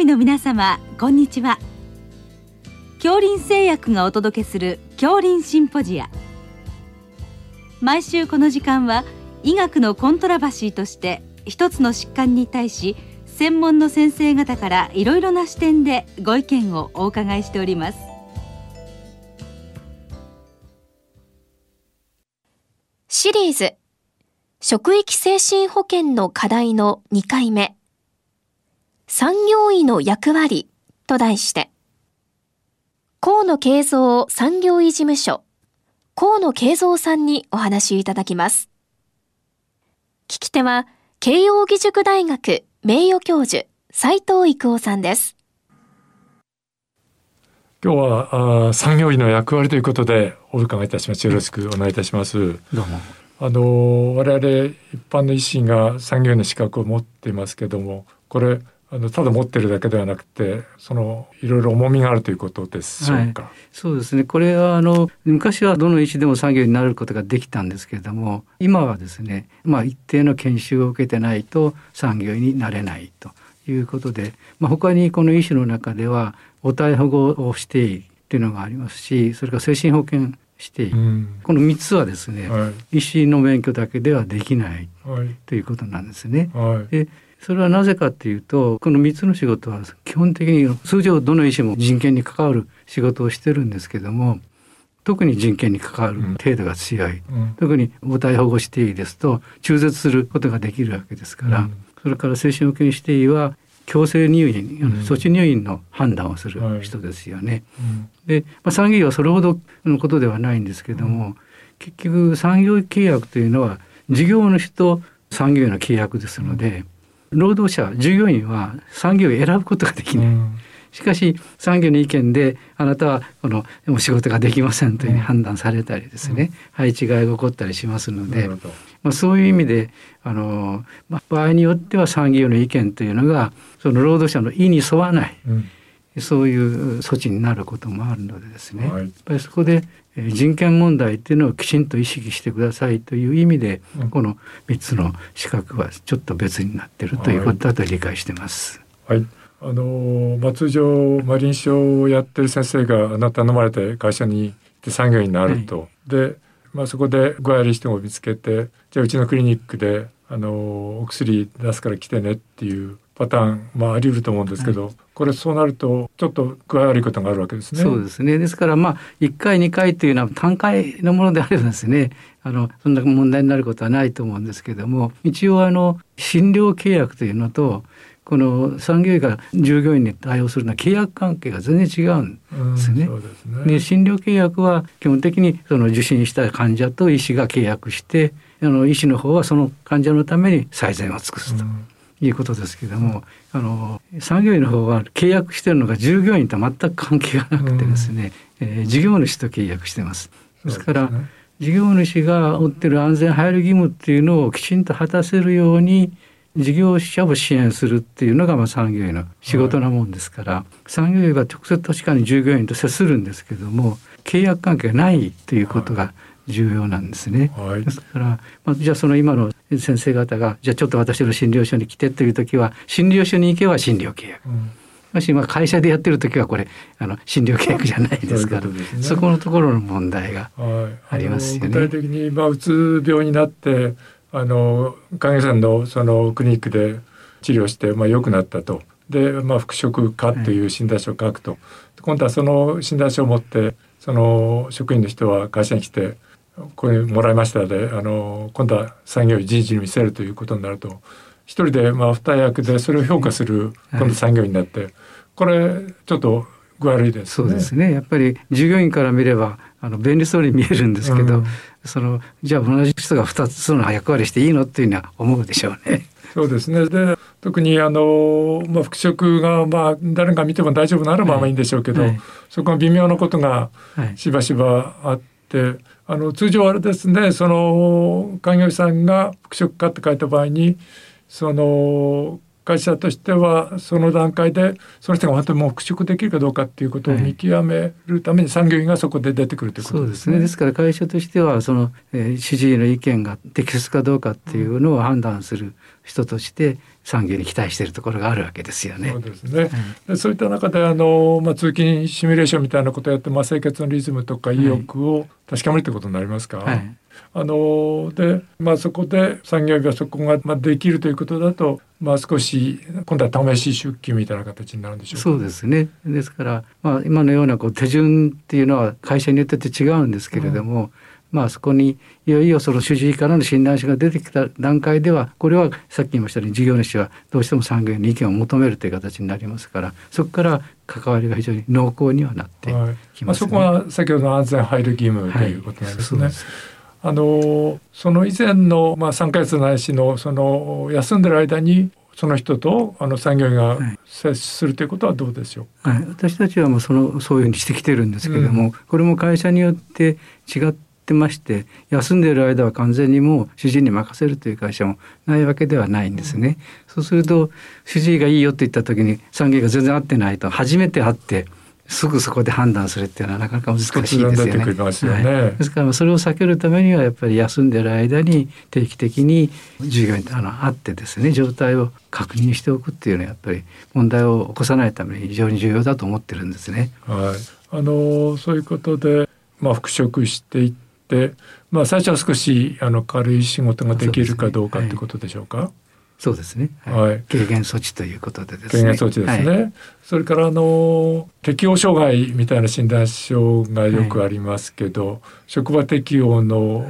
医の皆様こんにちは。恐林製薬がお届けする恐林シンポジア。毎週この時間は医学のコントラバシーとして一つの疾患に対し専門の先生方からいろいろな視点でご意見をお伺いしております。シリーズ職域精神保健の課題の2回目。産業医の役割と題して、河野慶三産業医事務所、河野慶三さんにお話いただきます。聞き手は、慶應義塾大学名誉教授、斉藤育夫さんです。今日はあ産業医の役割ということでお伺いいたします。よろしくお願いいたします。どうも。あの我々一般の医師が産業医の資格を持っていますけども、これあのただ持ってるだけではなくてそのいろいろ重みがあるということでしょうか、はい、そうですね。これはあの昔はどの医師でも産業になることができたんですけれども今はですね、まあ、一定の研修を受けてないと産業になれないということで、まあ、他にこの医師の中では母体保護をしているというのがありますしそれから精神保健してうん、この3つはですね、はい、医師の免許だけではできない、はい、ということなんですね。はい、でそれはなぜかっていうとこの3つの仕事は基本的に通常どの医師も人権に関わる仕事をしてるんですけども特に人権に関わる程度が強い、うん、特に母体保護指定医ですと中絶することができるわけですから、うん、それから精神保健指定医は強制入院、うん、措置入院の判断をする人ですよね。はい、で、まあ、産業医はそれほどのことではないんですけども、結局産業契約というのは事業主と産業医の契約ですので、労働者従業員は産業を選ぶことができない。しかし産業の意見であなたはこのお仕事ができませんというふうに判断されたりですね、配置換えが起こったりしますので、まあ、そういう意味であの、まあ、場合によっては産業の意見というのがその労働者の意に沿わない、うん、そういう措置になることもあるのでですね、はい、やっぱりそこで人権問題っていうのをきちんと意識してくださいという意味で、うん、この3つの資格はちょっと別になってるということだと理解してます。はい、あのまあ、通常、まあ、臨床をやってる先生があなた頼まれて会社に行って産業になると、はい、で、まあ、そこで具合悪い人を見つけてじゃあうちのクリニックであのお薬出すから来てねっていうパターン、まあ、あり得ると思うんですけど、はい、これそうなるとちょっと具合悪いことがあるわけですね。そうですね。ですからまあ1回2回というのは単回のものであればですねあのそんな問題になることはないと思うんですけども一応あの診療契約というのとこの産業医が従業員に対応するのは契約関係が全然違うんですね。うん、で、ね、診療契約は基本的にその受診した患者と医師が契約してあの医師の方はその患者のために最善を尽くすと。うんいうことですけども、あの産業医の方は契約してるのが従業員と全く関係がなくてですね、うん、えー、事業主と契約してます。ですから、ね、事業主が負ってる安全配慮義務っていうのをきちんと果たせるように事業者を支援するっていうのがまあ産業医の仕事なもんですから、はい、産業医は直接確かに従業員と接するんですけども契約関係がないということが、重要なんですね。はい、ですから、まあ、じゃあその今の先生方がじゃあちょっと私の診療所に来てという時は診療所に行けば診療契約。うんもしまあ会社でやってる時はこれあの診療契約じゃないですからそ、ね、このところの問題がありますよね。具体的にまあうつ病になってあの患者さんのそのクリニックで治療してまあ良くなったと。でまあ復職かという診断書を書くと、はい、今度はその診断書を持ってその職員の人は会社に来てこれもらいましたであの今度は産業医人事に見せるということになると。一人でまあ二役でそれを評価する今度産業医になって、はい、これちょっと具悪いです、ね、そうですね。やっぱり従業員から見ればあの便利そうに見えるんですけど、うん、そのじゃあ同じ人が2つの役割していいのっていうのは思うでしょうね。そうですね。で特にあの、まあ、復職が、まあ、誰が見ても大丈夫ならばい。いんでしょうけど、はい。はい、そこは微妙なことがしばしばあって、あの通常あれですねその開業医さんが復職かって書いた場合にその会社としてはその段階でその人が本当にもう復職できるかどうかっていうことを見極めるために産業医がそこで出てくるということですね。そうですねですから会社としてはその、えー、主治医の意見が適切かどうかっていうのを判断する人として産業に期待しているところがあるわけですよね。そうですね。でそういった中であのまあ通勤シミュレーションみたいなことをやって、まあ生活のリズムとか意欲を確かめるということになりますか？はい、あのでまあそこで産業がそこがまあできるということだとまあ少し今度は試し出勤みたいな形になるんでしょうか。そうですね。ですからまあ今のようなこう手順っていうのは会社によって違うんですけれども。うんまあそこにいよいよその主治医からの診断書が出てきた段階ではこれはさっき言いましたように事業主はどうしても産業に意見を求めるという形になりますからそこから関わりが非常に濃厚にはなってきます、ねはいまあ、そこは先ほどの安全配慮義務ということなんですね。はいあのその以前の、まあ、3か月ないしのその休んでる間にその人とあの産業医が接するということはどうでしょう、はい、私たちはもうそのそういうふうにしてきてるんですけれども、うん、これも会社によって違ってまして休んでいる間は完全にもう主治医に任せるという会社もないわけではないんですね。うん、そうすると主治医がいいよって言った時に産業が全然合ってないと初めて会ってすぐそこで判断するっていうのはなかなか難しいですよね。よねはい、ですからそれを避けるためにはやっぱり休んでる間に定期的に従業員とあの会ってですね状態を確認しておくっていうのはやっぱり問題を起こさないために非常に重要だと思ってるんですね。はい、あのそういうことで、まあ、復職していって、まあ、最初は少しあの軽い仕事ができるかどうかってことでしょうか？そうですね。はい。軽減措置ということでですね。軽減措置ですね。はい、それからあの適応障害みたいな診断書がよくありますけど、はい、職場適応の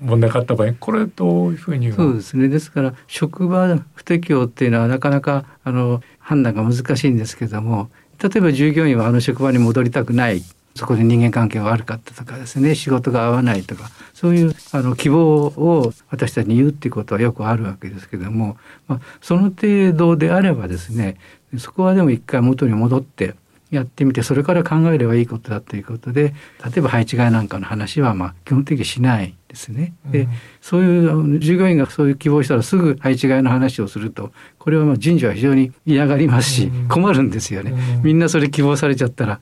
問題があった場合、これどういうふうにそうですね。ですから職場不適応っていうのはなかなかあの判断が難しいんですけども、例えば従業員はあの職場に戻りたくないそこで人間関係が悪かったとかですね仕事が合わないとかそういうあの希望を私たちに言うっていうことはよくあるわけですけども、まあ、その程度であればですねそこはでも一回元に戻ってやってみてそれから考えればいいことだということで例えば配置換えなんかの話はま基本的にしない。ですね。で、うん、そういう従業員がそういう希望したらすぐ配置換えの話をするとこれはまあ人事は非常に嫌がりますし、困るんですよね。うん、みんなそれ希望されちゃったら、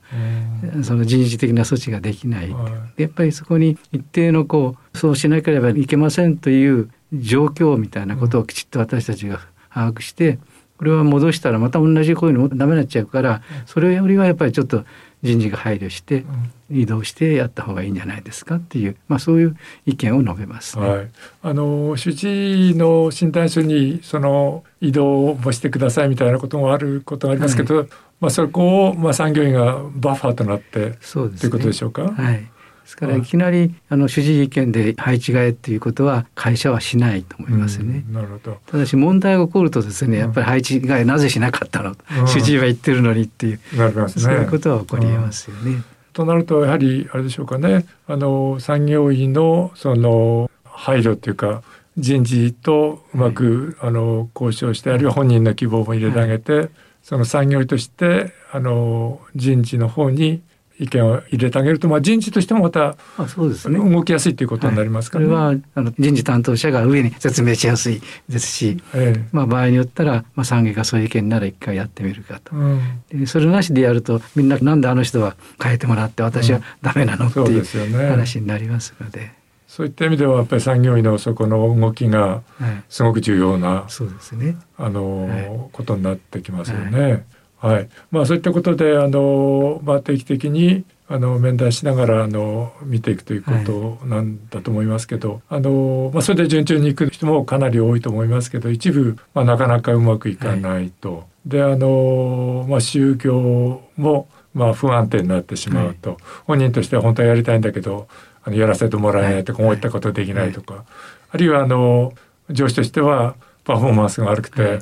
うん、その人事的な措置ができない。やっぱりそこに一定のこうそうしなければいけませんという状況みたいなことをきちっと私たちが把握して、これは戻したらまた同じこういうのもダメになっちゃうからそれよりはやっぱりちょっと人事が配慮して移動してやった方がいいんじゃないですかっていう、まあ、そういう意見を述べます、ね、はい、あの主治医の診断書にその移動もしてくださいみたいなこともあることがありますけど、はい、まあ、そこを、まあ、産業医がバッファーとなってそうです、ね、ということでしょうか？はいですからいきなりあの主治医意見で配置換えっていうことは会社はしないと思いますね。なるほど。ただし問題が起こるとですねやっぱり配置換えなぜしなかったの、主治医は言ってるのにっていう、ね、そういうことは起こりえますよね。となるとやはりあれでしょうかね。あの産業医のその配慮っていうか人事とうまく、はい、あの交渉してあるいは本人の希望も入れてあげて、はい、その産業医としてあの人事の方に意見を入れてあげると、まあ、人事としてもまたあそうです、ね、動きやすいということになりますから、ね。はい、これはあの人事担当者が上に説明しやすいですし、ええ、まあ、場合によったら、まあ、産業がそういう意見なら一回やってみるかと、うん、それなしでやるとみんななんであの人は変えてもらって私はダメなの、っていう話になりますので。そういった意味ではやっぱり産業医のそこの動きがすごく重要な、はい、そうですね。あの、はい、ことになってきますよね。はい、まあそういったことであの、まあ、定期的にあの面談しながらあの見ていくということなんだと思いますけど、はい、あのまあ、それで順調にいく人もかなり多いと思いますけど一部、まあ、なかなかうまくいかないと。はい、であの、まあ、就業も、まあ、不安定になってしまうと、はい、本人としては本当はやりたいんだけどあのやらせてもらえないとか、こういったことできないとか、あるいはあの上司としてはパフォーマンスが悪くて、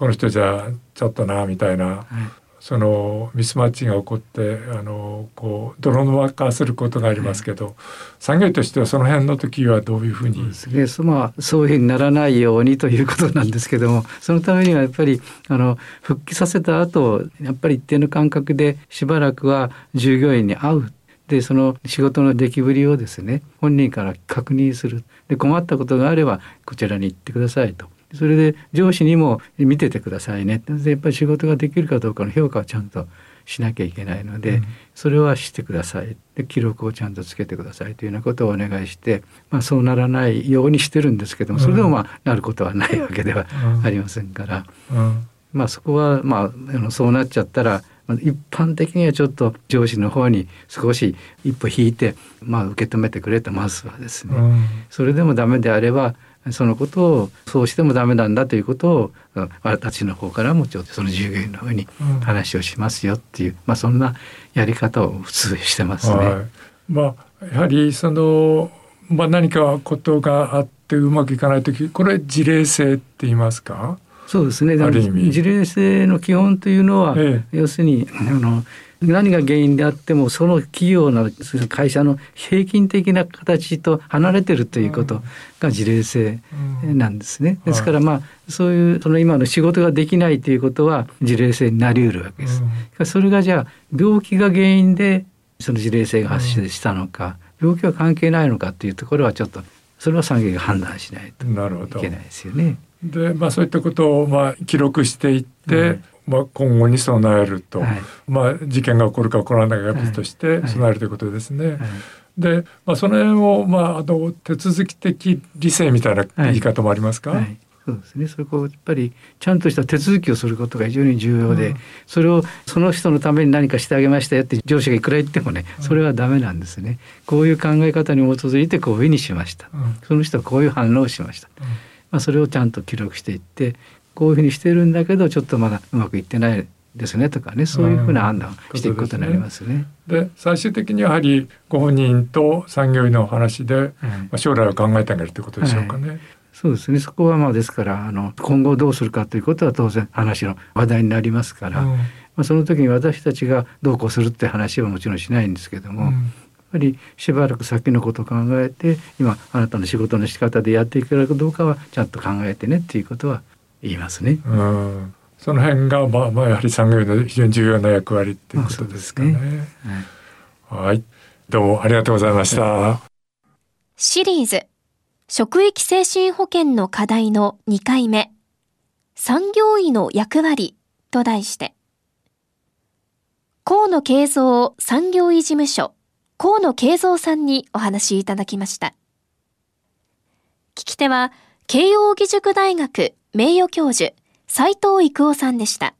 この人じゃちょっとなみたいな、はい、そのミスマッチが起こってあのこう泥沼化することがありますけど、はい、産業としてはその辺の時はどういうふうに？そうですね、まあ、そういうふうにならないようにということなんですけどもそのためにはやっぱりあの復帰させた後やっぱり一定の間隔でしばらくは従業員に会う。でその仕事の出来ぶりをですね本人から確認する。で困ったことがあればこちらに行ってくださいとそれで上司にも見ててくださいね。でやっぱり仕事ができるかどうかの評価をちゃんとしなきゃいけないので、うん、それはしてください。で記録をちゃんとつけてくださいというようなことをお願いして、まあ、そうならないようにしてるんですけどもそれでもまあなることはないわけではありませんから、うん、まあ、そこはまあそうなっちゃったら一般的にはちょっと上司の方に少し一歩引いて、まあ、受け止めてくれとまずはですね、うん、それでもダメであればそのことをそうしてもダメなんだということを私の方からもちょっとその従業員の方に話をしますよっていう、うん、まあ、そんなやり方を普通してますね。はい、まあ、やはりその、まあ、何かことがあってうまくいかない時これ事例性って言いますか？そうですね。事例性の基本というのは、ええ、要するにあの何が原因であってもその企業の会社の平均的な形と離れてるということが事例性なんですね。ですからまあそういうその今の仕事ができないということは事例性になりうるわけです。それがじゃあ病気が原因でその事例性が発生したのか病気は関係ないのかというところはちょっとそれは産業が判断しないといけないですよね。でまあそういったことをまあ記録していって、まあ、今後に備えると、はい、まあ、事件が起こるか起こらないか別として備えるということですね。で、まあ、その辺を、まあ、あの手続き的理性みたいな言い方もありますか、はい。そうですね。そこをやっぱりちゃんとした手続きをすることが非常に重要で、うん、それをその人のために何かしてあげましたよって上司がいくら言ってもね、それはダメなんですね。こういう考え方に基づいてこういうふうにしました。うん、その人はこういう反応をしました。まあそれをちゃんと記録していって、こういうふうにしてるんだけどちょっとまだうまくいってないですねとかねそういうふうな判断をしていくことになりますね。で、ね、最終的にやはりご本人と産業医の話で、まあ、将来を考えてあげるということでしょうかね。はい。そうですね。そこはまあですからあの今後どうするかということは当然話の話題になりますから、うん、まあ、その時に私たちがどうこうするって話はもちろんしないんですけども、うん、やっぱりしばらく先のことを考えて今あなたの仕事の仕方でやっていけるかどうかはちゃんと考えてねっていうことは言いますね。うんその辺が、まあ、まあやはり産業の非常に重要な役割っていうことですかね。ねはい、はい、どうもありがとうございました。シリーズ職域精神保健の課題の2回目産業医の役割と題して河野慶三産業医事務所河野慶三さんにお話いただきました。聞き手は慶應義塾大学名誉教授斉藤育夫さんでした。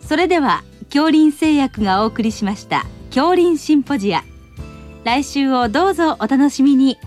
それでは恐林製薬がお送りしました恐林シンポジア来週をどうぞお楽しみに